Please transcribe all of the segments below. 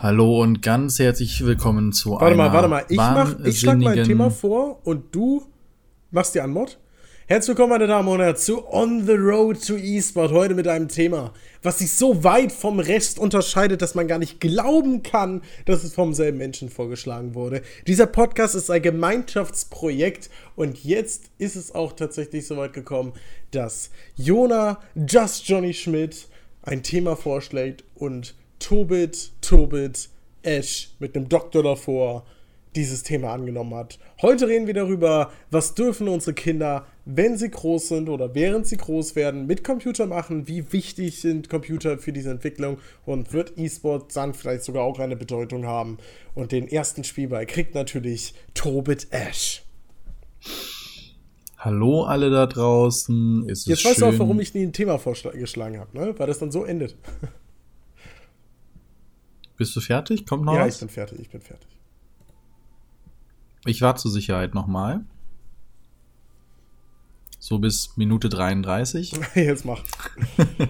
Hallo und ganz herzlich willkommen zu warte einer mal, warte mal, ich, mach, ich schlag mein Thema vor und du machst die Antwort. Herzlich willkommen, meine Damen und Herren, zu On the Road to eSport. Heute mit einem Thema, was sich so weit vom Rest unterscheidet, dass man gar nicht glauben kann, dass es vom selben Menschen vorgeschlagen wurde. Dieser Podcast ist ein Gemeinschaftsprojekt und jetzt ist es auch tatsächlich so weit gekommen, dass Jona Just Johnny Schmidt ein Thema vorschlägt und Tobit, Tobit, Ash mit einem Doktor davor dieses Thema angenommen hat. Heute reden wir darüber, was dürfen unsere Kinder, wenn sie groß sind oder während sie groß werden, mit Computer machen, wie wichtig sind Computer für diese Entwicklung und wird E-Sport dann vielleicht sogar auch eine Bedeutung haben. Und den ersten Spielball kriegt natürlich Tobit Ash. Hallo alle da draußen. Ist Jetzt weißt du auch, warum ich nie ein Thema vorgeschlagen habe, ne? weil das dann so endet. Bist du fertig? Kommt noch ja, was? ich bin fertig, ich bin fertig. Ich warte zur Sicherheit nochmal. So bis Minute 33. Jetzt mach.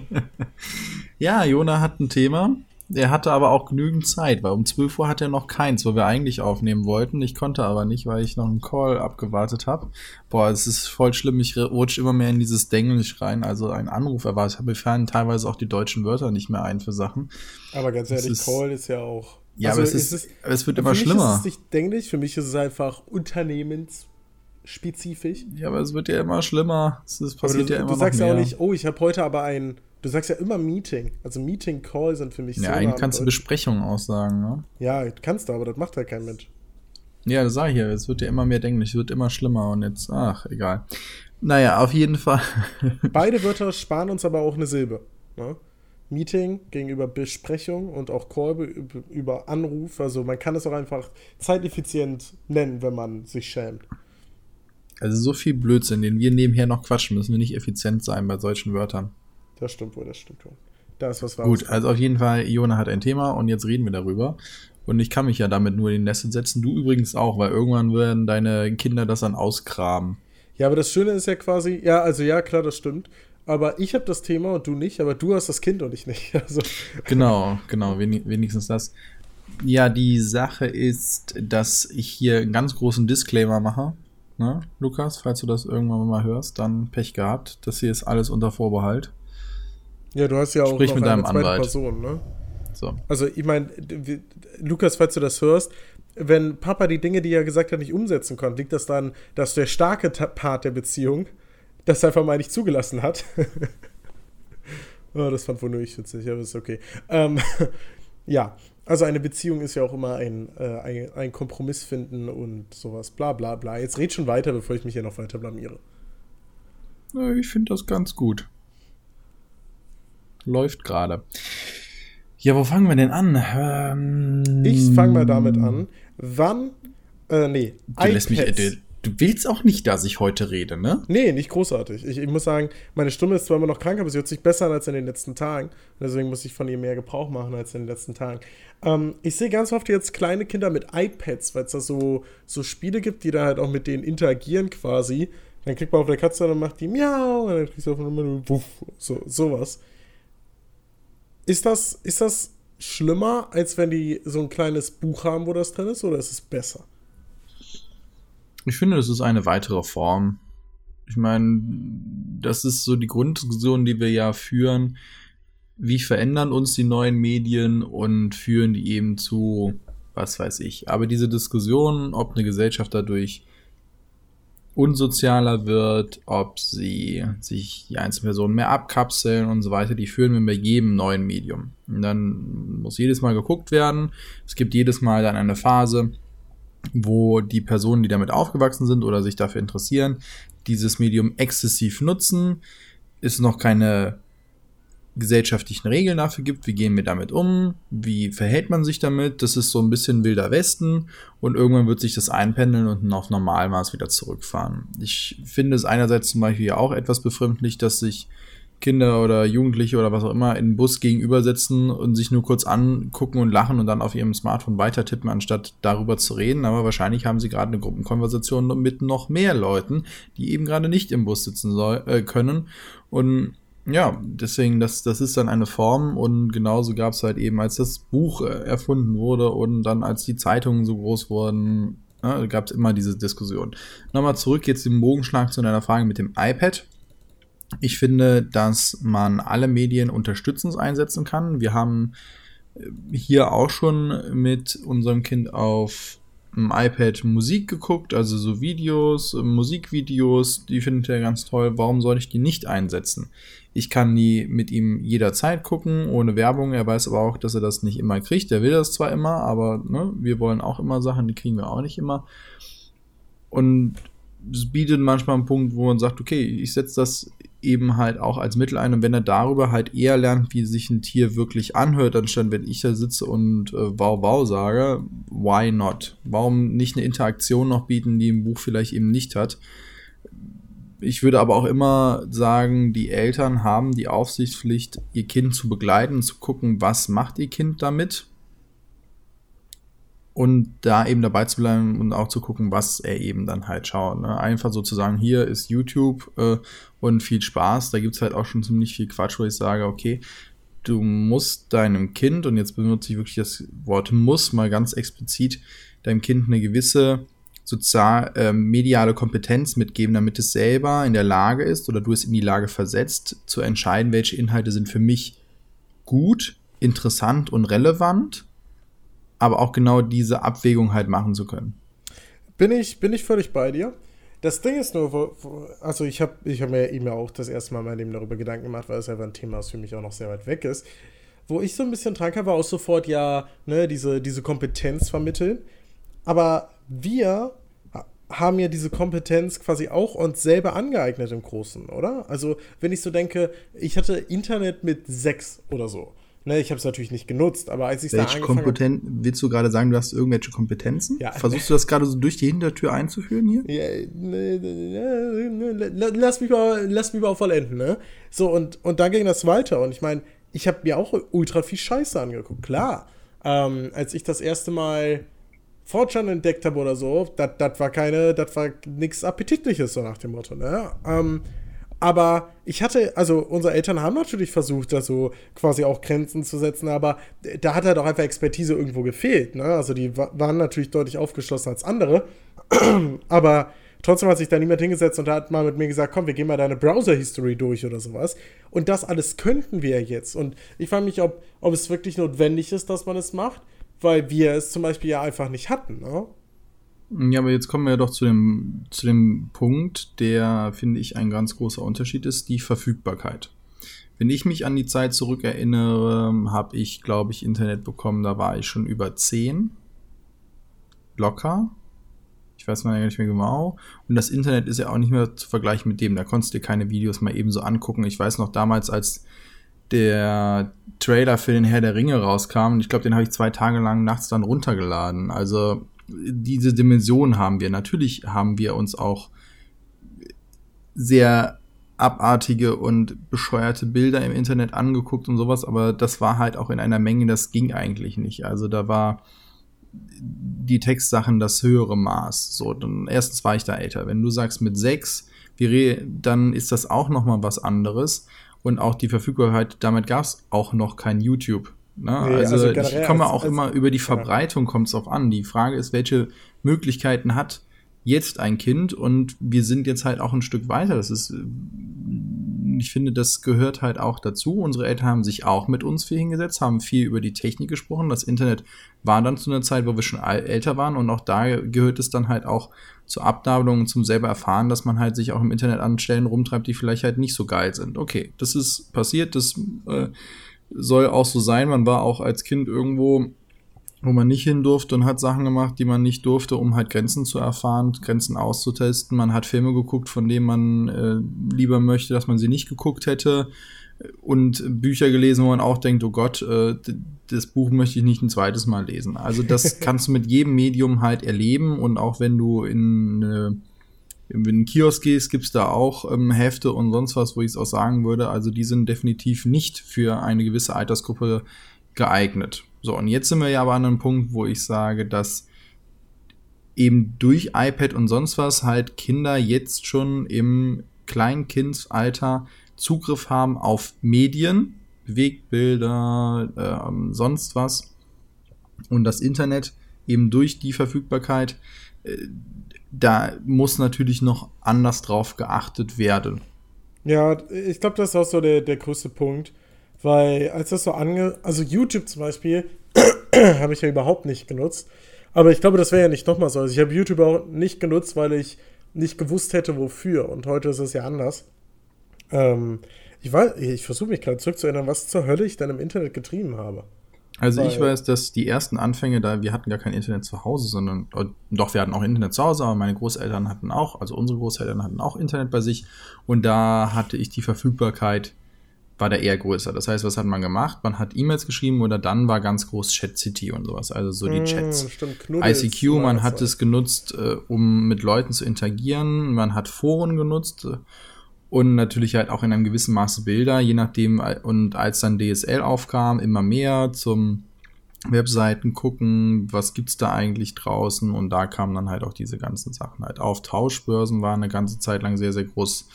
ja, Jona hat ein Thema. Er hatte aber auch genügend Zeit, weil um 12 Uhr hat er noch keins, wo wir eigentlich aufnehmen wollten. Ich konnte aber nicht, weil ich noch einen Call abgewartet habe. Boah, es ist voll schlimm. Ich rutsche immer mehr in dieses Denglisch rein. Also ein Anruf erwartet. Mir fallen teilweise auch die deutschen Wörter nicht mehr ein für Sachen. Aber ganz ehrlich, ist, Call ist ja auch. Ja, also aber es, ist, es, es wird immer schlimmer. Für mich ist es nicht Denglisch, für mich ist es einfach unternehmensspezifisch. Ja, aber es wird ja immer schlimmer. Es passiert du, ja immer Du sagst ja auch nicht, oh, ich habe heute aber ein Du sagst ja immer Meeting. Also Meeting, Call sind für mich ja, so. Ja, eigentlich kannst du Besprechungen aussagen, ne? Ja, kannst du, aber das macht halt kein Mensch. Ja, das sag ich ja. Es wird ja immer mehr denken, es wird immer schlimmer und jetzt, ach, egal. Naja, auf jeden Fall. Beide Wörter sparen uns aber auch eine Silbe. Ne? Meeting gegenüber Besprechung und auch Call über Anruf. Also man kann es auch einfach zeiteffizient nennen, wenn man sich schämt. Also so viel Blödsinn, den wir nebenher noch quatschen, müssen wir nicht effizient sein bei solchen Wörtern. Das stimmt wohl, das stimmt wohl. Da ist was Gut, also auf jeden Fall, Iona hat ein Thema und jetzt reden wir darüber. Und ich kann mich ja damit nur in den Nest setzen. Du übrigens auch, weil irgendwann werden deine Kinder das dann ausgraben. Ja, aber das Schöne ist ja quasi, ja, also ja, klar, das stimmt. Aber ich habe das Thema und du nicht, aber du hast das Kind und ich nicht. Also. Genau, genau, wenigstens das. Ja, die Sache ist, dass ich hier einen ganz großen Disclaimer mache. Ne, Lukas, falls du das irgendwann mal hörst, dann Pech gehabt. Das hier ist alles unter Vorbehalt. Ja, du hast ja auch Sprich noch mit eine zweite Anwalt. Person, ne? So. Also, ich meine, Lukas, falls du das hörst, wenn Papa die Dinge, die er gesagt hat, nicht umsetzen konnte, liegt das daran, dass der starke Part der Beziehung das einfach mal nicht zugelassen hat. oh, das fand wohl nur ich witzig, aber ist okay. Ähm, ja, also eine Beziehung ist ja auch immer ein, äh, ein, ein, Kompromiss finden und sowas, bla bla bla. Jetzt red schon weiter, bevor ich mich hier noch weiter blamiere. Ich finde das ganz gut läuft gerade. Ja, wo fangen wir denn an? Ähm, ich fange mal damit an. Wann? Äh, nee. Du, lässt mich, du, du, willst auch nicht, dass ich heute rede, ne? Nee, nicht großartig. Ich, ich, muss sagen, meine Stimme ist zwar immer noch krank, aber sie hört sich besser an als in den letzten Tagen. Deswegen muss ich von ihr mehr Gebrauch machen als in den letzten Tagen. Ähm, ich sehe ganz oft jetzt kleine Kinder mit iPads, weil es da so, so Spiele gibt, die da halt auch mit denen interagieren quasi. Dann kriegt man auf der Katze und dann macht die Miau und dann kriegst du auf einmal Wuff, so, sowas. Ist das, ist das schlimmer, als wenn die so ein kleines Buch haben, wo das drin ist, oder ist es besser? Ich finde, das ist eine weitere Form. Ich meine, das ist so die Grunddiskussion, die wir ja führen. Wie verändern uns die neuen Medien und führen die eben zu, was weiß ich. Aber diese Diskussion, ob eine Gesellschaft dadurch unsozialer wird, ob sie sich die einzelnen Personen mehr abkapseln und so weiter, die führen wir bei jedem neuen Medium. Und dann muss jedes Mal geguckt werden. Es gibt jedes Mal dann eine Phase, wo die Personen, die damit aufgewachsen sind oder sich dafür interessieren, dieses Medium exzessiv nutzen. Ist noch keine gesellschaftlichen Regeln dafür gibt, wie gehen wir damit um, wie verhält man sich damit, das ist so ein bisschen wilder Westen und irgendwann wird sich das einpendeln und auf Normalmaß wieder zurückfahren. Ich finde es einerseits zum Beispiel auch etwas befremdlich, dass sich Kinder oder Jugendliche oder was auch immer in den Bus gegenübersetzen und sich nur kurz angucken und lachen und dann auf ihrem Smartphone weiter tippen, anstatt darüber zu reden. Aber wahrscheinlich haben sie gerade eine Gruppenkonversation mit noch mehr Leuten, die eben gerade nicht im Bus sitzen soll, äh, können. Und Ja, deswegen, das, das ist dann eine Form und genauso gab es halt eben, als das Buch äh, erfunden wurde und dann als die Zeitungen so groß wurden, ja, gab es immer diese Diskussion. Nochmal zurück jetzt im Bogenschlag zu deiner Frage mit dem iPad. Ich finde, dass man alle Medien unterstützend einsetzen kann. Wir haben äh, hier auch schon mit unserem Kind auf dem iPad Musik geguckt, also so Videos, Musikvideos, die findet er ganz toll. Warum soll ich die nicht einsetzen? Ich kann die mit ihm jederzeit gucken, ohne Werbung. Er weiß aber auch, dass er das nicht immer kriegt. Er will das zwar immer, aber ne, wir wollen auch immer Sachen, die kriegen wir auch nicht immer. Und es bietet manchmal einen Punkt, wo man sagt, okay, ich setze das eben halt auch als Mittel ein und wenn er darüber halt eher lernt, wie sich ein Tier wirklich anhört, anstatt wenn ich da sitze und äh, wow wow sage, why not? Warum nicht eine Interaktion noch bieten, die im Buch vielleicht eben nicht hat? Ich würde aber auch immer sagen, die Eltern haben die Aufsichtspflicht, ihr Kind zu begleiten, zu gucken, was macht ihr Kind damit und da eben dabei zu bleiben und auch zu gucken, was er eben dann halt schaut. Ne? Einfach sozusagen, hier ist YouTube äh, und viel Spaß. Da gibt es halt auch schon ziemlich viel Quatsch, wo ich sage, okay, du musst deinem Kind, und jetzt benutze ich wirklich das Wort muss mal ganz explizit, deinem Kind eine gewisse sozial äh, mediale Kompetenz mitgeben, damit es selber in der Lage ist oder du es in die Lage versetzt, zu entscheiden, welche Inhalte sind für mich gut, interessant und relevant, aber auch genau diese Abwägung halt machen zu können. Bin ich, bin ich völlig bei dir. Das Ding ist nur, wo, wo, also ich habe ich hab mir eben auch das erste Mal in meinem Leben darüber Gedanken gemacht, weil es einfach ein Thema ist, für mich auch noch sehr weit weg ist. Wo ich so ein bisschen dran kam, war auch sofort ja, ne, diese, diese Kompetenz vermitteln. Aber wir haben ja diese Kompetenz quasi auch uns selber angeeignet im Großen, oder? Also, wenn ich so denke, ich hatte Internet mit sechs oder so. Ne, ich habe es natürlich nicht genutzt, aber als ich da angefangen Kompeten Willst du gerade sagen, du hast irgendwelche Kompetenzen? Ja. Versuchst du das gerade so durch die Hintertür einzuführen hier? Ja, ne, ne, ne, lass, mich mal, lass mich mal vollenden, ne? So, und, und dann ging das weiter. Und ich meine, ich habe mir auch ultra viel Scheiße angeguckt, klar. Ähm, als ich das erste Mal Fortran entdeckt habe oder so, das war keine, das war nichts Appetitliches, so nach dem Motto, ne? Ähm, aber ich hatte, also unsere Eltern haben natürlich versucht, da so quasi auch Grenzen zu setzen, aber da hat halt auch einfach Expertise irgendwo gefehlt, ne? Also die waren natürlich deutlich aufgeschlossen als andere, aber trotzdem hat sich da niemand hingesetzt und hat mal mit mir gesagt, komm, wir gehen mal deine Browser-History durch oder sowas. Und das alles könnten wir jetzt. Und ich frage mich, ob, ob es wirklich notwendig ist, dass man es macht weil wir es zum Beispiel ja einfach nicht hatten. Ne? Ja, aber jetzt kommen wir doch zu dem, zu dem Punkt, der, finde ich, ein ganz großer Unterschied ist, die Verfügbarkeit. Wenn ich mich an die Zeit zurückerinnere, habe ich, glaube ich, Internet bekommen, da war ich schon über 10. Locker. Ich weiß mal nicht mehr genau. Und das Internet ist ja auch nicht mehr zu vergleichen mit dem. Da konntest du dir keine Videos mal eben so angucken. Ich weiß noch damals, als der Trailer für den Herr der Ringe rauskam. Und ich glaube, den habe ich zwei Tage lang nachts dann runtergeladen. Also diese Dimension haben wir. Natürlich haben wir uns auch sehr abartige und bescheuerte Bilder im Internet angeguckt und sowas, aber das war halt auch in einer Menge, das ging eigentlich nicht. Also da war die Textsachen das höhere Maß. So, dann erstens war ich da älter. Wenn du sagst mit sechs, dann ist das auch noch mal was anderes und auch die Verfügbarkeit, damit gab es auch noch kein YouTube. Ne? Nee, also, also ich komme als, auch als, immer über die Verbreitung kommt es auch an. Die Frage ist, welche Möglichkeiten hat jetzt ein Kind und wir sind jetzt halt auch ein Stück weiter. Das ist, ich finde, das gehört halt auch dazu. Unsere Eltern haben sich auch mit uns viel hingesetzt, haben viel über die Technik gesprochen. Das Internet war dann zu einer Zeit, wo wir schon älter waren und auch da gehört es dann halt auch zur Abnabelung und zum selber erfahren, dass man halt sich auch im Internet an Stellen rumtreibt, die vielleicht halt nicht so geil sind. Okay, das ist passiert, das äh, soll auch so sein. Man war auch als Kind irgendwo, wo man nicht hin durfte und hat Sachen gemacht, die man nicht durfte, um halt Grenzen zu erfahren, Grenzen auszutesten. Man hat Filme geguckt, von denen man äh, lieber möchte, dass man sie nicht geguckt hätte und Bücher gelesen, wo man auch denkt, oh Gott, äh, das Buch möchte ich nicht ein zweites Mal lesen. Also das kannst du mit jedem Medium halt erleben und auch wenn du in, äh, in einen Kiosk gehst, gibt's da auch ähm, Hefte und sonst was, wo ich es auch sagen würde. Also die sind definitiv nicht für eine gewisse Altersgruppe geeignet. So, und jetzt sind wir ja aber an einem Punkt, wo ich sage, dass eben durch iPad und sonst was halt Kinder jetzt schon im Kleinkindsalter Zugriff haben auf Medien, Bewegbilder, äh, sonst was. Und das Internet eben durch die Verfügbarkeit, äh, da muss natürlich noch anders drauf geachtet werden. Ja, ich glaube, das ist auch so der, der größte Punkt. Weil als das so ange... Also YouTube zum Beispiel habe ich ja überhaupt nicht genutzt. Aber ich glaube, das wäre ja nicht nochmal so. Also ich habe YouTube auch nicht genutzt, weil ich nicht gewusst hätte, wofür. Und heute ist es ja anders. Ähm, ich ich versuche mich gerade zurückzuerinnern, was zur Hölle ich dann im Internet getrieben habe. Also ich weiß, dass die ersten Anfänge da, wir hatten gar kein Internet zu Hause, sondern äh, doch, wir hatten auch Internet zu Hause, aber meine Großeltern hatten auch, also unsere Großeltern hatten auch Internet bei sich und da hatte ich die Verfügbarkeit, war da eher größer. Das heißt, was hat man gemacht? Man hat E-Mails geschrieben oder dann war ganz groß Chat City und sowas, also so die hm, Chats. Mm, stimmt, ICQ, man hat es genutzt, äh, um mit Leuten zu interagieren, man hat Foren genutzt, äh, und natürlich halt auch in einem gewissen Maße Bilder, je nachdem, und als dann DSL aufkam, immer mehr zum Webseiten gucken, was gibt's da eigentlich draußen und da kamen dann halt auch diese ganzen Sachen halt auf. Tauschbörsen waren eine ganze Zeit lang sehr, sehr groß.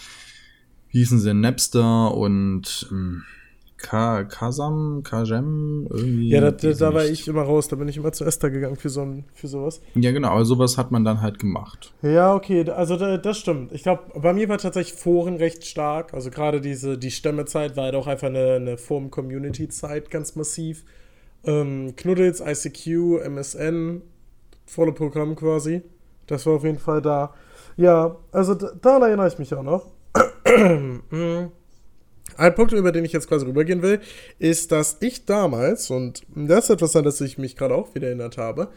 Hießen sie Napster und ähm, Ka Kasam, Kajem, irgendwie. Ja, da, da war ich immer raus, da bin ich immer zu Esther gegangen für, so ein, für sowas. Ja, genau, aber sowas hat man dann halt gemacht. Ja, okay, also da, das stimmt. Ich glaube, bei mir war tatsächlich Foren recht stark. Also gerade diese, die Stämmezeit war halt auch einfach eine, eine Forum-Community-Zeit ganz massiv. Ähm, Knuddels, ICQ, MSN, volle Programm quasi. Das war auf jeden Fall da. Ja, also da, daran erinnere ich mich auch noch. Ein Punkt, über den ich jetzt quasi rübergehen will, ist, dass ich damals, und das ist etwas, an das ich mich gerade auch wieder erinnert habe,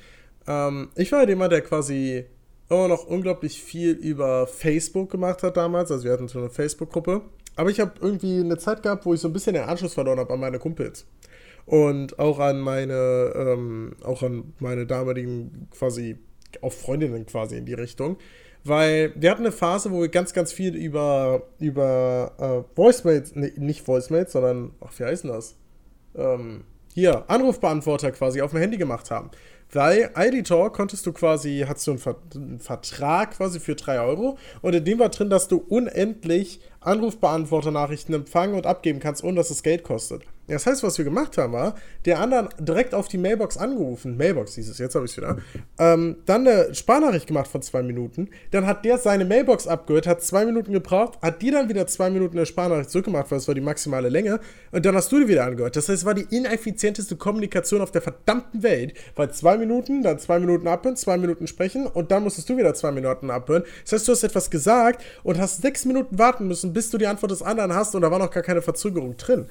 ähm, ich war halt jemand, der quasi immer noch unglaublich viel über Facebook gemacht hat damals. Also wir hatten so eine Facebook-Gruppe. Aber ich habe irgendwie eine Zeit gehabt, wo ich so ein bisschen den Anschluss verloren habe an meine Kumpels. Und auch an meine, ähm, auch an meine damaligen quasi, auch Freundinnen quasi in die Richtung. Weil wir hatten eine Phase, wo wir ganz, ganz viel über, über äh, Voicemails, nee, nicht Voicemails, sondern, ach, wie heißen das? Ähm, hier, Anrufbeantworter quasi auf dem Handy gemacht haben. Weil ID-Talk konntest du quasi, hast du einen, Ver einen, Vertrag quasi für 3 Euro und in dem war drin, dass du unendlich Anrufbeantworter-Nachrichten empfangen und abgeben kannst, ohne dass es Geld kostet. Das heißt, was wir gemacht haben, war, der anderen direkt auf die Mailbox angerufen. Mailbox hieß es, jetzt habe ich es wieder. Ähm, dann eine Sparnachricht gemacht von zwei Minuten. Dann hat der seine Mailbox abgehört, hat zwei Minuten gebraucht, hat dir dann wieder zwei Minuten eine Sparnachricht zurückgemacht, weil es war die maximale Länge. Und dann hast du die wieder angehört. Das heißt, es war die ineffizienteste Kommunikation auf der verdammten Welt. Weil zwei Minuten, dann zwei Minuten abhören, zwei Minuten sprechen und dann musstest du wieder zwei Minuten abhören. Das heißt, du hast etwas gesagt und hast sechs Minuten warten müssen, bis du die Antwort des anderen hast und da war noch gar keine Verzögerung drin.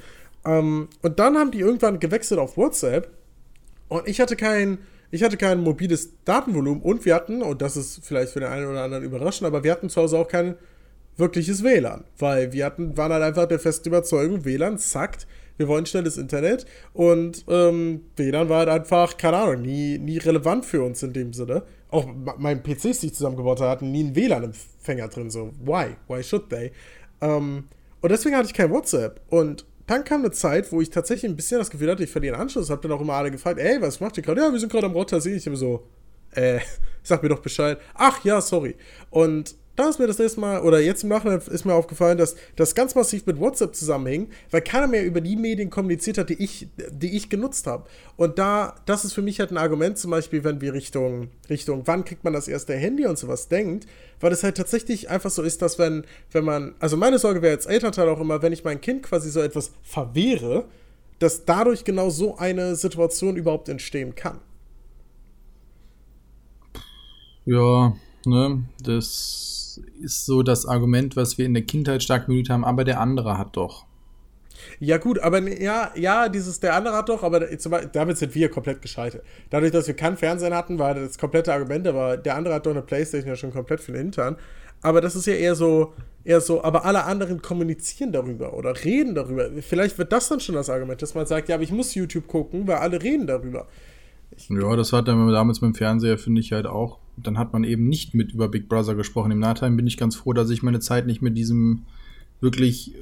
Ähm, und dann haben die irgendwann gewechselt auf WhatsApp. Und ich hatte kein, ich hatte kein mobiles Datenvolumen. Und wir hatten, und das ist vielleicht für den einen oder anderen überraschend, aber wir hatten zu Hause auch kein wirkliches WLAN, weil wir hatten, waren halt einfach der festen Überzeugung, WLAN zackt, wir wollen schnelles Internet. Und ähm, WLAN war halt einfach, keine Ahnung, nie, nie relevant für uns in dem Sinne. Auch mein PCs, die ich zusammengebaut. Habe, hatten nie einen WLAN-Empfänger drin, so, why? Why should they? Ähm, und deswegen hatte ich kein WhatsApp. Und dann kam eine Zeit, wo ich tatsächlich ein bisschen das Gefühl hatte, ich verliere den Anschluss. Hab dann auch immer alle gefragt, ey, was macht ihr gerade? Ja, wir sind gerade am Rotter, Ich immer so, äh, sag mir doch Bescheid. Ach ja, sorry. Und da ist mir das nächste Mal, oder jetzt im Nachhinein ist mir aufgefallen, dass das ganz massiv mit WhatsApp zusammenhing, weil keiner mehr über die Medien kommuniziert hat, die ich, die ich genutzt habe. Und da, das ist für mich halt ein Argument, zum Beispiel, wenn wir Richtung, Richtung, wann kriegt man das erste Handy und sowas denkt, weil es halt tatsächlich einfach so ist, dass wenn, wenn man, also meine Sorge wäre als Elternteil auch immer, wenn ich mein Kind quasi so etwas verwehre, dass dadurch genau so eine Situation überhaupt entstehen kann. Ja, ne, das ist so das Argument, was wir in der Kindheit stark bemüht haben, aber der andere hat doch. Ja, gut, aber ja, ja, dieses der andere hat doch, aber damit sind wir komplett gescheitert. Dadurch, dass wir kein Fernsehen hatten, war das komplette Argument, aber der andere hat doch eine Playstation ja schon komplett für den Hintern. Aber das ist ja eher so, eher so, aber alle anderen kommunizieren darüber oder reden darüber. Vielleicht wird das dann schon das Argument, dass man sagt, ja, aber ich muss YouTube gucken, weil alle reden darüber. Ich ja, das hat dann damals mit dem Fernseher, finde ich halt auch. Dann hat man eben nicht mit über Big Brother gesprochen. Im Nachhinein bin ich ganz froh, dass ich meine Zeit nicht mit diesem wirklich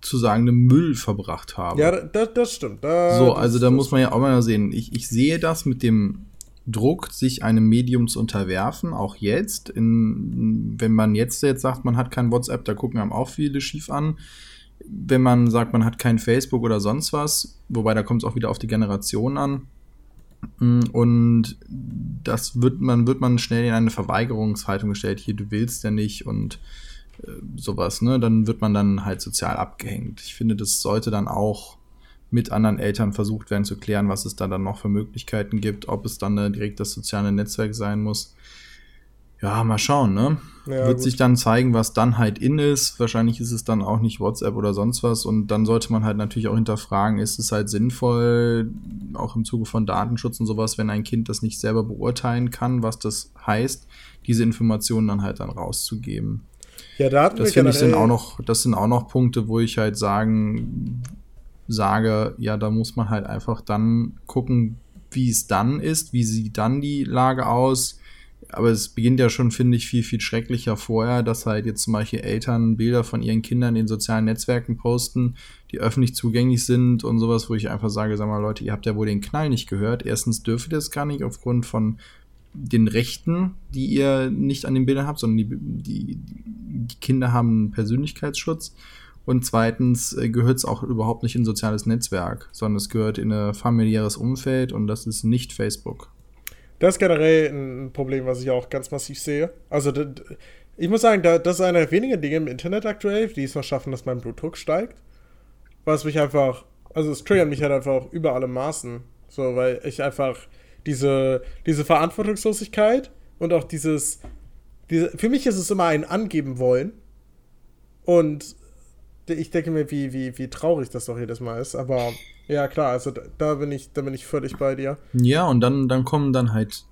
zu sagen Müll verbracht habe. Ja, das, das stimmt. Da, so, also da muss man ja auch mal sehen. Ich, ich sehe das mit dem Druck, sich einem Medium zu unterwerfen, auch jetzt. In, wenn man jetzt, jetzt sagt, man hat kein WhatsApp, da gucken einem auch viele schief an wenn man sagt, man hat kein Facebook oder sonst was, wobei da kommt es auch wieder auf die Generation an. Mm, und das wird man, wird man schnell in eine Verweigerungshaltung gestellt, hier, du willst ja nicht und äh, sowas, ne? Dann wird man dann halt sozial abgehängt. Ich finde, das sollte dann auch mit anderen Eltern versucht werden zu klären, was es da dann noch für Möglichkeiten gibt, ob es dann direkt das soziale Netzwerk sein muss. Ja, mal schauen, ne? Ja, Wird gut. sich dann zeigen, was dann halt in ist. Wahrscheinlich ist es dann auch nicht WhatsApp oder sonst was. Und dann sollte man halt natürlich auch hinterfragen, ist es halt sinnvoll, auch im Zuge von Datenschutz und sowas, wenn ein Kind das nicht selber beurteilen kann, was das heißt, diese Informationen dann halt dann rauszugeben. Ja, da hatten das finde ich sind auch noch, das sind auch noch Punkte, wo ich halt sagen, sage, ja, da muss man halt einfach dann gucken, wie es dann ist, wie sieht dann die Lage aus. Aber es beginnt ja schon, finde ich, viel, viel schrecklicher vorher, dass halt jetzt zum Beispiel Eltern Bilder von ihren Kindern in sozialen Netzwerken posten, die öffentlich zugänglich sind und sowas, wo ich einfach sage, sag mal, Leute, ihr habt ja wohl den Knall nicht gehört. Erstens dürft ihr das gar nicht aufgrund von den Rechten, die ihr nicht an den Bildern habt, sondern die, die, die Kinder haben Persönlichkeitsschutz. Und zweitens äh, gehört es auch überhaupt nicht in ein soziales Netzwerk, sondern es gehört in ein familiäres Umfeld und das ist nicht Facebook. Das ist generell ein Problem, was ich auch ganz massiv sehe. Also, ich muss sagen, das ist einer der wenigen Dinge im Internet aktuell, die es noch schaffen, dass mein Blutdruck steigt. Was mich einfach, also es triggert mich halt einfach über alle Maßen. So, weil ich einfach diese, diese Verantwortungslosigkeit und auch dieses, diese, für mich ist es immer ein Angeben wollen. Und ich denke mir, wie, wie, wie traurig das doch jedes Mal ist. Aber ja, klar, also da, da bin ich, da bin ich völlig bei dir. Ja, und dann, dann kommen dann halt,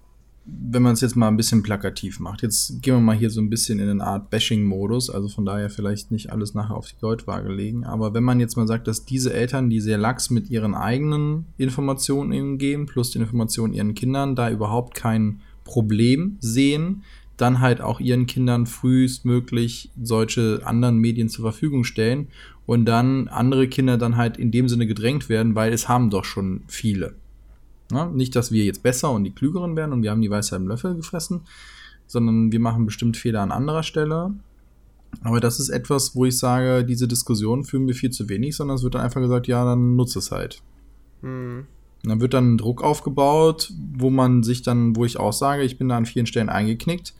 wenn man es jetzt mal ein bisschen plakativ macht. Jetzt gehen wir mal hier so ein bisschen in eine Art Bashing-Modus, also von daher vielleicht nicht alles nachher auf die Goldwaage legen. Aber wenn man jetzt mal sagt, dass diese Eltern, die sehr lax mit ihren eigenen Informationen geben, plus die Informationen ihren Kindern, da überhaupt kein Problem sehen, dann halt auch ihren Kindern frühestmöglich solche anderen Medien zur Verfügung stellen und dann andere Kinder dann halt in dem Sinne gedrängt werden, weil es haben doch schon viele. Ja, nicht, dass wir jetzt besser und die Klügeren werden und wir haben die Weisheit im Löffel gefressen, sondern wir machen bestimmt Fehler an anderer Stelle. Aber das ist etwas, wo ich sage, diese Diskussion führen wir viel zu wenig, sondern es wird dann einfach gesagt, ja, dann nutze es halt. Hm. dann wird dann Druck aufgebaut, wo man sich dann, wo ich auch sage, ich bin da an vielen Stellen eingeknickt,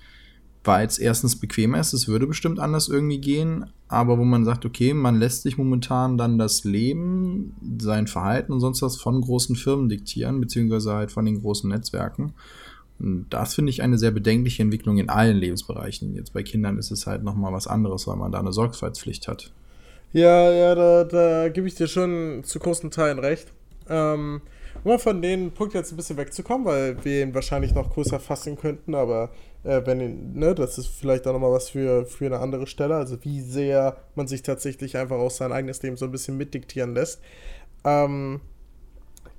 weil es erstens bequemer ist, es würde bestimmt anders irgendwie gehen, aber wo man sagt, okay, man lässt sich momentan dann das Leben, sein Verhalten und sonst was von großen Firmen diktieren, beziehungsweise halt von den großen Netzwerken. Und das finde ich eine sehr bedenkliche Entwicklung in allen Lebensbereichen. Jetzt bei Kindern ist es halt nochmal was anderes, weil man da eine Sorgfaltspflicht hat. Ja, ja, da, da gebe ich dir schon zu großen Teilen recht. Ähm, um von dem Punkt jetzt ein bisschen wegzukommen, weil wir ihn wahrscheinlich noch größer fassen könnten, aber äh, wenn, ne, das ist vielleicht auch nochmal was für, für eine andere Stelle, also wie sehr man sich tatsächlich einfach aus sein eigenes Leben so ein bisschen mitdiktieren lässt. Ähm,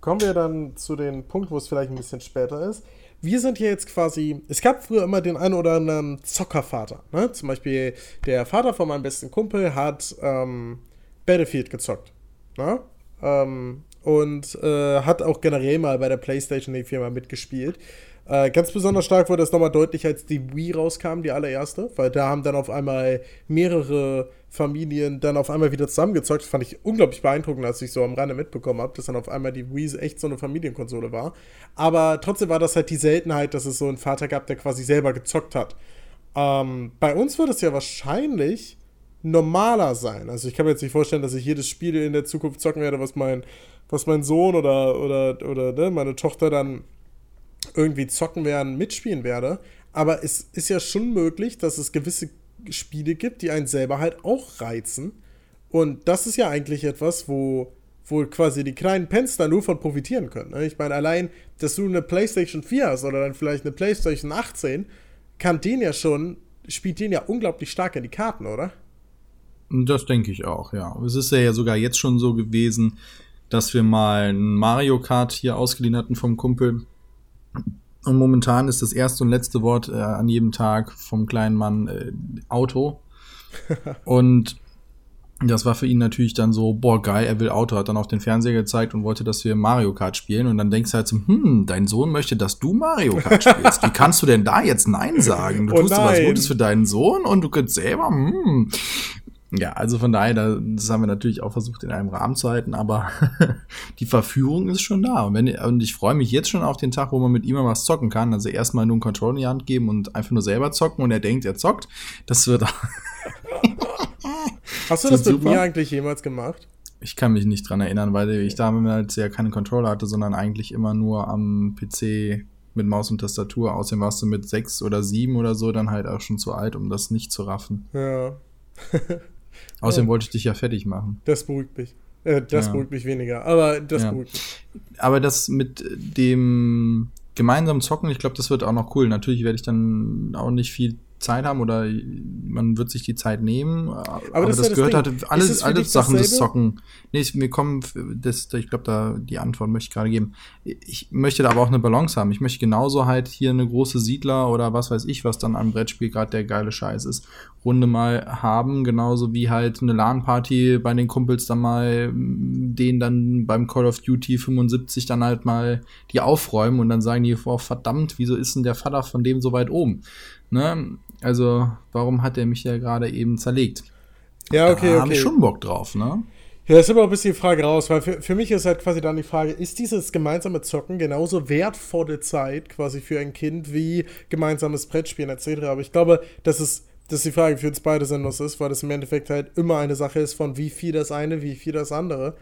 kommen wir dann zu dem Punkt, wo es vielleicht ein bisschen später ist. Wir sind hier jetzt quasi, es gab früher immer den einen oder anderen Zockervater. Ne? Zum Beispiel der Vater von meinem besten Kumpel hat ähm, Battlefield gezockt. Ne? Ähm, und äh, hat auch generell mal bei der PlayStation die Firma mitgespielt. Äh, ganz besonders stark wurde das nochmal deutlich, als die Wii rauskam, die allererste, weil da haben dann auf einmal mehrere Familien dann auf einmal wieder zusammengezockt. Das fand ich unglaublich beeindruckend, als ich so am Rande mitbekommen habe, dass dann auf einmal die Wii echt so eine Familienkonsole war. Aber trotzdem war das halt die Seltenheit, dass es so einen Vater gab, der quasi selber gezockt hat. Ähm, bei uns wird es ja wahrscheinlich normaler sein. Also ich kann mir jetzt nicht vorstellen, dass ich jedes Spiel in der Zukunft zocken werde, was mein, was mein Sohn oder, oder, oder ne, meine Tochter dann irgendwie zocken werden, mitspielen werde. Aber es ist ja schon möglich, dass es gewisse Spiele gibt, die einen selber halt auch reizen. Und das ist ja eigentlich etwas, wo, wo quasi die kleinen Penster nur von profitieren können. Ne? Ich meine, allein, dass du eine PlayStation 4 hast oder dann vielleicht eine PlayStation 18, kann den ja schon, spielt den ja unglaublich stark in die Karten, oder? Das denke ich auch, ja. Es ist ja sogar jetzt schon so gewesen, dass wir mal ein Mario Kart hier ausgeliehen hatten vom Kumpel und momentan ist das erste und letzte Wort äh, an jedem Tag vom kleinen Mann äh, Auto. und das war für ihn natürlich dann so, boah, geil, er will Auto, hat dann auch den Fernseher gezeigt und wollte, dass wir Mario Kart spielen. Und dann denkst du halt so, hm, dein Sohn möchte, dass du Mario Kart spielst. Wie kannst du denn da jetzt Nein sagen? Du oh tust nein. was Gutes für deinen Sohn und du könntest selber, hm. Ja, also von daher, das haben wir natürlich auch versucht in einem Rahmen zu halten, aber die Verführung ist schon da. Und, wenn, und ich freue mich jetzt schon auf den Tag, wo man mit ihm mal was zocken kann. Also erstmal nur einen Controller in die Hand geben und einfach nur selber zocken und er denkt, er zockt. Das wird. Hast du das, das mit super? mir eigentlich jemals gemacht? Ich kann mich nicht dran erinnern, weil ich damals ja keine Controller hatte, sondern eigentlich immer nur am PC mit Maus und Tastatur. Außerdem warst du mit sechs oder sieben oder so dann halt auch schon zu alt, um das nicht zu raffen. Ja. Außerdem ja. wollte ich dich ja fertig machen. Das beruhigt mich. Äh, das ja. beruhigt mich weniger, aber das ja. beruhigt mich. Aber das mit dem gemeinsamen Zocken, ich glaube, das wird auch noch cool. Natürlich werde ich dann auch nicht viel Zeit haben oder man wird sich die Zeit nehmen. Aber, aber das, das gehört das halt alles, alles Sachen des Zocken. Nee, ich, mir kommen, das, ich glaube, da die Antwort möchte ich gerade geben. Ich möchte da aber auch eine Balance haben. Ich möchte genauso halt hier eine große Siedler oder was weiß ich, was dann am Brettspiel gerade der geile Scheiß ist, Runde mal haben, genauso wie halt eine LAN-Party bei den Kumpels dann mal den dann beim Call of Duty 75 dann halt mal die aufräumen und dann sagen die, oh, verdammt, wieso ist denn der Vater von dem so weit oben? Ne? Also, warum hat er mich ja gerade eben zerlegt? Ja, okay, da okay. habe ich schon Bock drauf, ne? Ja, ist aber ein bisschen die Frage raus, weil für, für mich ist halt quasi dann die Frage, ist dieses gemeinsame Zocken genauso wertvolle Zeit quasi für ein Kind wie gemeinsames Brettspielen etc. Aber ich glaube, dass es dass die Frage für uns beide sinnlos ist, weil das im Endeffekt halt immer eine Sache ist von wie viel das eine, wie viel das andere.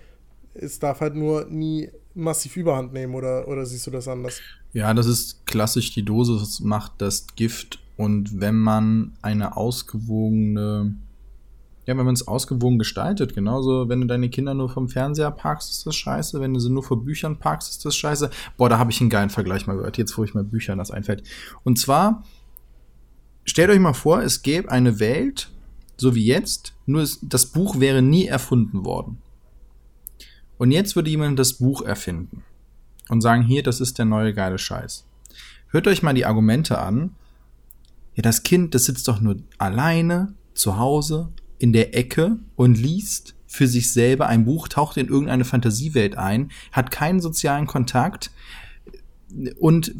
Es darf halt nur nie massiv überhand nehmen oder, oder siehst du das anders? Ja, das ist klassisch, die Dosis macht das Gift und wenn man eine ausgewogene, ja, wenn man es ausgewogen gestaltet, genauso, wenn du deine Kinder nur vom Fernseher parkst, ist das scheiße. Wenn du sie nur vor Büchern parkst, ist das scheiße. Boah, da habe ich einen geilen Vergleich mal gehört, jetzt wo ich mal Büchern das einfällt. Und zwar, stellt euch mal vor, es gäbe eine Welt, so wie jetzt, nur das Buch wäre nie erfunden worden. Und jetzt würde jemand das Buch erfinden und sagen, hier, das ist der neue geile Scheiß. Hört euch mal die Argumente an, ja, das Kind, das sitzt doch nur alleine zu Hause in der Ecke und liest für sich selber ein Buch, taucht in irgendeine Fantasiewelt ein, hat keinen sozialen Kontakt und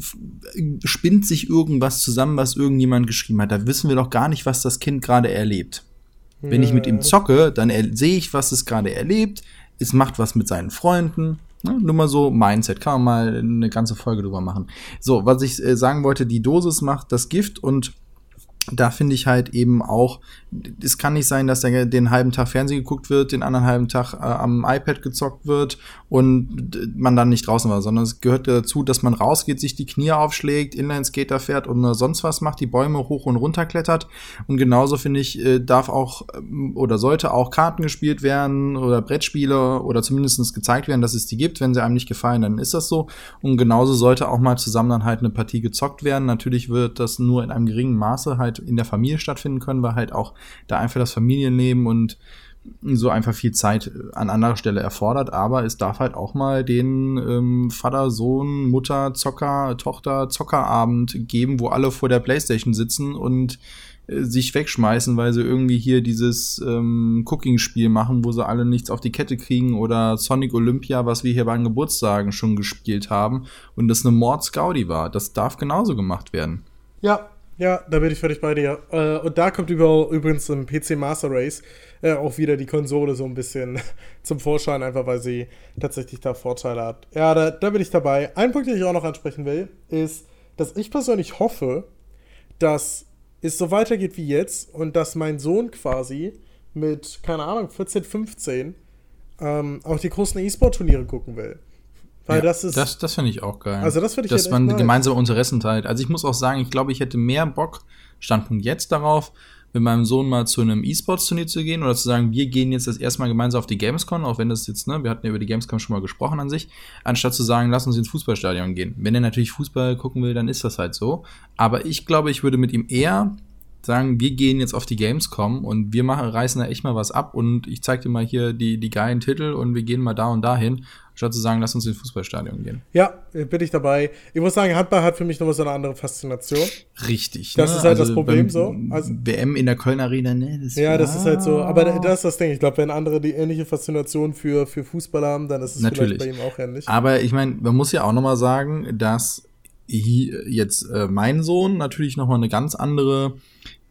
spinnt sich irgendwas zusammen, was irgendjemand geschrieben hat. Da wissen wir doch gar nicht, was das Kind gerade erlebt. Wenn ich mit ihm zocke, dann sehe ich, was es gerade erlebt. Es macht was mit seinen Freunden. Ne? Nur mal so Mindset. Kann man mal eine ganze Folge drüber machen. So, was ich äh, sagen wollte, die Dosis macht das Gift und da finde ich halt eben auch, es kann nicht sein, dass der, den halben Tag Fernsehen geguckt wird, den anderen halben Tag äh, am iPad gezockt wird und man dann nicht draußen war, sondern es gehört dazu, dass man rausgeht, sich die Knie aufschlägt, Inlineskater fährt und sonst was macht, die Bäume hoch und runter klettert. Und genauso finde ich, äh, darf auch ähm, oder sollte auch Karten gespielt werden oder Brettspiele oder zumindest gezeigt werden, dass es die gibt. Wenn sie einem nicht gefallen, dann ist das so. Und genauso sollte auch mal zusammen dann halt eine Partie gezockt werden. Natürlich wird das nur in einem geringen Maße halt in der Familie stattfinden können, weil halt auch da einfach das Familienleben und so einfach viel Zeit an anderer Stelle erfordert, aber es darf halt auch mal den ähm, Vater, Sohn, Mutter, Zocker, Tochter, Zockerabend geben, wo alle vor der Playstation sitzen und äh, sich wegschmeißen, weil sie irgendwie hier dieses ähm, Cooking-Spiel machen, wo sie alle nichts auf die Kette kriegen oder Sonic Olympia, was wir hier beim Geburtstagen schon gespielt haben und das eine Mord-Scaudi war. Das darf genauso gemacht werden. Ja, ja, da bin ich völlig bei dir. Äh, und da kommt über, übrigens im PC Master Race äh, auch wieder die Konsole so ein bisschen zum Vorschein, einfach weil sie tatsächlich da Vorteile hat. Ja, da, da bin ich dabei. Ein Punkt, den ich auch noch ansprechen will, ist, dass ich persönlich hoffe, dass es so weitergeht wie jetzt und dass mein Sohn quasi mit, keine Ahnung, 14, 15 ähm, auch die großen E-Sport-Turniere gucken will. Weil ja, das ist. Das, das finde ich auch geil. Also, das finde ich Dass halt man nice. gemeinsame Interessen teilt. Also, ich muss auch sagen, ich glaube, ich hätte mehr Bock, Standpunkt jetzt darauf, mit meinem Sohn mal zu einem E-Sports-Turnier zu gehen oder zu sagen, wir gehen jetzt das erste Mal gemeinsam auf die Gamescom, auch wenn das jetzt, ne, wir hatten ja über die Gamescom schon mal gesprochen an sich, anstatt zu sagen, lass uns ins Fußballstadion gehen. Wenn er natürlich Fußball gucken will, dann ist das halt so. Aber ich glaube, ich würde mit ihm eher sagen, wir gehen jetzt auf die Gamescom und wir machen, reißen da echt mal was ab und ich zeig dir mal hier die, die geilen Titel und wir gehen mal da und dahin, statt zu sagen, lass uns ins Fußballstadion gehen. Ja, bin ich dabei. Ich muss sagen, Handball hat für mich noch so eine andere Faszination. Richtig. Das ne? ist halt also das Problem so. Also, WM in der Köln Arena, ne? Das ja, das ist halt so. Aber das ist das Ding. Ich glaube, wenn andere die ähnliche Faszination für, für Fußball haben, dann ist es Natürlich. vielleicht bei ihm auch ähnlich. Aber ich meine, man muss ja auch noch mal sagen, dass jetzt äh, mein Sohn natürlich noch mal eine ganz andere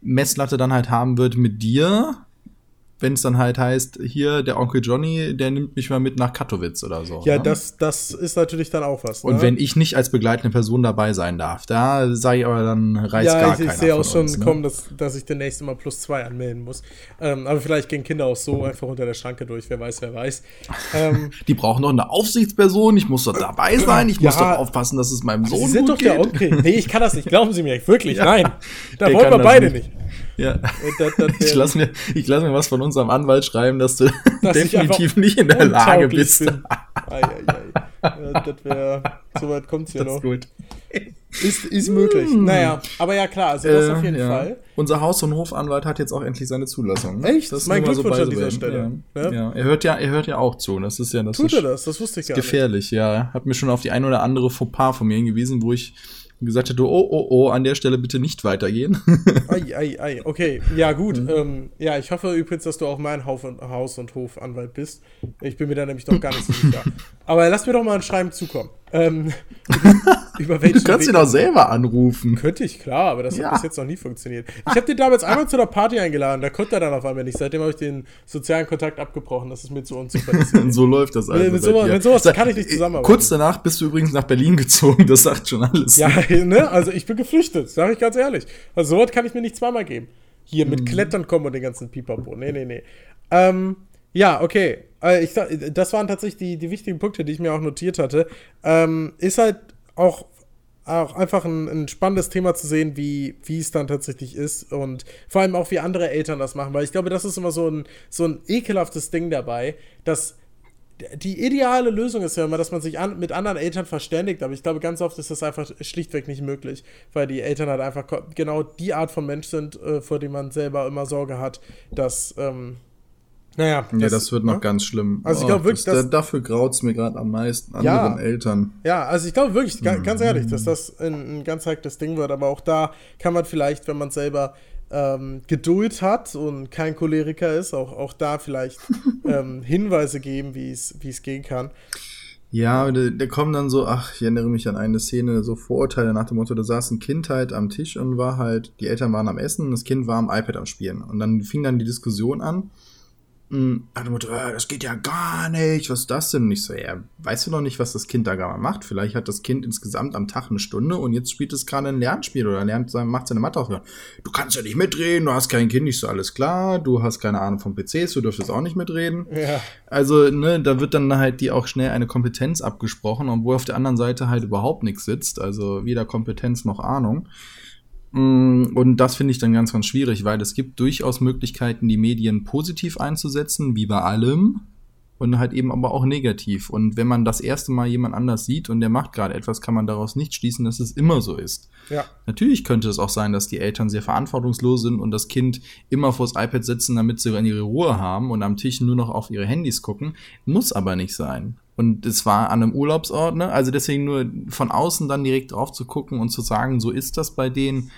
Messlatte dann halt haben wird mit dir, wenn es dann halt heißt, hier der Onkel Johnny, der nimmt mich mal mit nach Katowice oder so. Ja, ne? das, das ist natürlich dann auch was. Ne? Und wenn ich nicht als begleitende Person dabei sein darf, da sage ich aber, dann reißt ja, gar ich, keiner ich sehe auch schon uns, ne? kommen, dass, dass ich demnächst immer plus zwei anmelden muss. Ähm, aber vielleicht gehen Kinder auch so einfach unter der Schranke durch, wer weiß, wer weiß. Ähm, Die brauchen doch eine Aufsichtsperson, ich muss doch dabei sein, ich ja, muss doch aufpassen, dass es meinem Sohn Sie sind doch geht. der Onkel. Nee, ich kann das nicht, glauben Sie mir, wirklich, ja, nein. Da wollen wir beide nicht. nicht. Ja. Ich lasse mir, lass mir was von unserem Anwalt schreiben, dass du dass definitiv nicht in der Lage bist. Ei, ei, ei. Das wäre, so weit kommt es ja noch. Ist gut. Ist, ist möglich. Hm. Naja, aber ja klar, also das äh, auf jeden ja. Fall. Unser Haus- und Hofanwalt hat jetzt auch endlich seine Zulassung. Ne? Echt? Das ist mein Glückwunsch so an dieser Stelle. Ja. ja. er hört ja, er hört ja auch zu. Das ist ja das. Tut er das? Das wusste ich gar gefährlich, nicht. Gefährlich, ja. Hat mir schon auf die ein oder andere Fauxpas von mir hingewiesen, wo ich gesagt hätte, oh, oh, oh, an der Stelle bitte nicht weitergehen. ei, ei, ei, okay. Ja, gut. Mhm. Ähm, ja, ich hoffe übrigens, dass du auch mein Haus- und Hofanwalt bist. Ich bin mir da nämlich doch gar nicht so sicher. Aber lass mir doch mal ein Schreiben zukommen. Ähm, über welchen du kannst ihn doch selber anrufen. Könnte ich, klar, aber das ja. hat bis jetzt noch nie funktioniert. Ich habe den damals einmal zu einer Party eingeladen, da konnte er dann auf einmal nicht. Seitdem habe ich den sozialen Kontakt abgebrochen. Das ist mir zu unzuverlässig. so läuft das also. Mit, sowas, mit sowas kann ich nicht zusammenarbeiten. Kurz danach bist du übrigens nach Berlin gezogen, das sagt schon alles. Ja, ne? Also ich bin geflüchtet, sage ich ganz ehrlich. Also sowas kann ich mir nicht zweimal geben. Hier mit hm. Klettern kommen und den ganzen Pipapo. Nee, nee, nee. Ähm, ja, okay. Äh, ich, das waren tatsächlich die, die wichtigen Punkte, die ich mir auch notiert hatte. Ähm, ist halt auch, auch einfach ein, ein, spannendes Thema zu sehen, wie, wie es dann tatsächlich ist und vor allem auch, wie andere Eltern das machen, weil ich glaube, das ist immer so ein, so ein ekelhaftes Ding dabei, dass die ideale Lösung ist ja immer, dass man sich an, mit anderen Eltern verständigt, aber ich glaube, ganz oft ist das einfach schlichtweg nicht möglich, weil die Eltern halt einfach genau die Art von Mensch sind, äh, vor dem man selber immer Sorge hat, dass, ähm, naja. Das, ja, das wird noch ne? ganz schlimm. Also ich glaube oh, wirklich, das, dass, dafür graut es mir gerade am meisten anderen ja, Eltern. Ja, also ich glaube wirklich, mhm. ganz ehrlich, dass das ein, ein ganz heikles Ding wird. Aber auch da kann man vielleicht, wenn man selber ähm, Geduld hat und kein Choleriker ist, auch, auch da vielleicht ähm, Hinweise geben, wie es gehen kann. Ja, da, da kommen dann so, ach, ich erinnere mich an eine Szene, so Vorurteile nach dem Motto, da saß ein Kind halt am Tisch und war halt, die Eltern waren am Essen und das Kind war am iPad am Spielen. Und dann fing dann die Diskussion an Mutter, äh, das geht ja gar nicht, was ist das denn? Und ich so, ja, weißt du noch nicht, was das Kind da gerade macht? Vielleicht hat das Kind insgesamt am Tag eine Stunde und jetzt spielt es gerade ein Lernspiel oder lernt, macht seine Matheaufgabe. Du kannst ja nicht mitreden, du hast kein Kind, nicht so alles klar, du hast keine Ahnung von PCs, du dürftest auch nicht mitreden. Ja. Also, ne, da wird dann halt die auch schnell eine Kompetenz abgesprochen, obwohl auf der anderen Seite halt überhaupt nichts sitzt, also weder Kompetenz noch Ahnung. Mm, und das finde ich dann ganz, ganz schwierig, weil es gibt durchaus Möglichkeiten, die Medien positiv einzusetzen, wie bei allem, und halt eben aber auch negativ. Und wenn man das erste Mal jemand anders sieht und der macht gerade etwas, kann man daraus nicht schließen, dass es immer so ist. Ja. Natürlich könnte es auch sein, dass die Eltern sehr verantwortungslos sind und das Kind immer vors iPad sitzen, damit sie ihre Ruhe haben und am Tisch nur noch auf ihre Handys gucken. Muss aber nicht sein. Und es war an einem Urlaubsort, ne? Also deswegen nur von außen dann direkt drauf zu gucken und zu sagen, so ist das bei denen.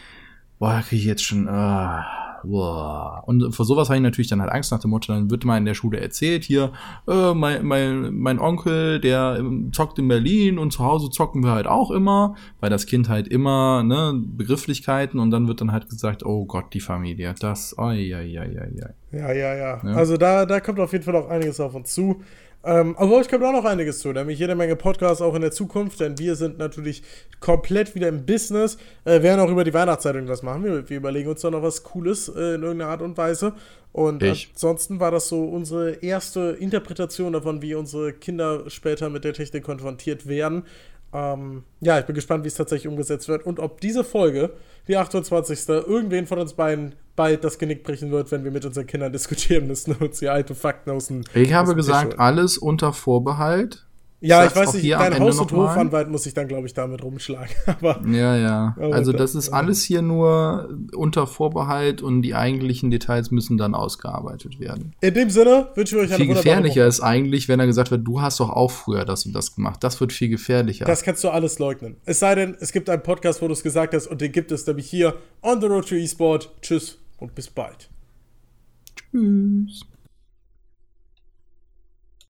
Boah, kriege ich jetzt schon. Uh, boah. Und vor sowas habe ich natürlich dann halt Angst nach dem Motto, dann wird mal in der Schule erzählt, hier, äh, mein, mein, mein Onkel, der zockt in Berlin und zu Hause zocken wir halt auch immer, weil das Kind halt immer, ne, Begrifflichkeiten und dann wird dann halt gesagt, oh Gott, die Familie, das, oi, oi, oi, oi. Ja, ja, ja. ja. Also da, da kommt auf jeden Fall auch einiges auf uns zu. Ähm, aber euch kommt auch noch einiges zu, nämlich jede Menge Podcasts auch in der Zukunft, denn wir sind natürlich komplett wieder im Business, äh, werden auch über die Weihnachtszeit irgendwas machen. Wir, wir überlegen uns da noch was Cooles äh, in irgendeiner Art und Weise. Und ich. ansonsten war das so unsere erste Interpretation davon, wie unsere Kinder später mit der Technik konfrontiert werden. Ähm, ja, ich bin gespannt, wie es tatsächlich umgesetzt wird und ob diese Folge, die 28. irgendwen von uns beiden bald das Genick brechen wird, wenn wir mit unseren Kindern diskutieren müssen und sie alte Fakten aus dem. Ich habe gesagt, alles unter Vorbehalt. Ja, ich weiß nicht, dein Haus- und Hofanwalt muss ich dann, glaube ich, damit rumschlagen. aber, ja, ja. Also das ist alles hier nur unter Vorbehalt und die eigentlichen Details müssen dann ausgearbeitet werden. In dem Sinne wünsche ich euch eine Viel gefährlicher ist eigentlich, wenn er gesagt wird, du hast doch auch früher das und das gemacht. Das wird viel gefährlicher. Das kannst du alles leugnen. Es sei denn, es gibt einen Podcast, wo du es gesagt hast und den gibt es nämlich hier on the road to eSport. Tschüss und bis bald. Tschüss.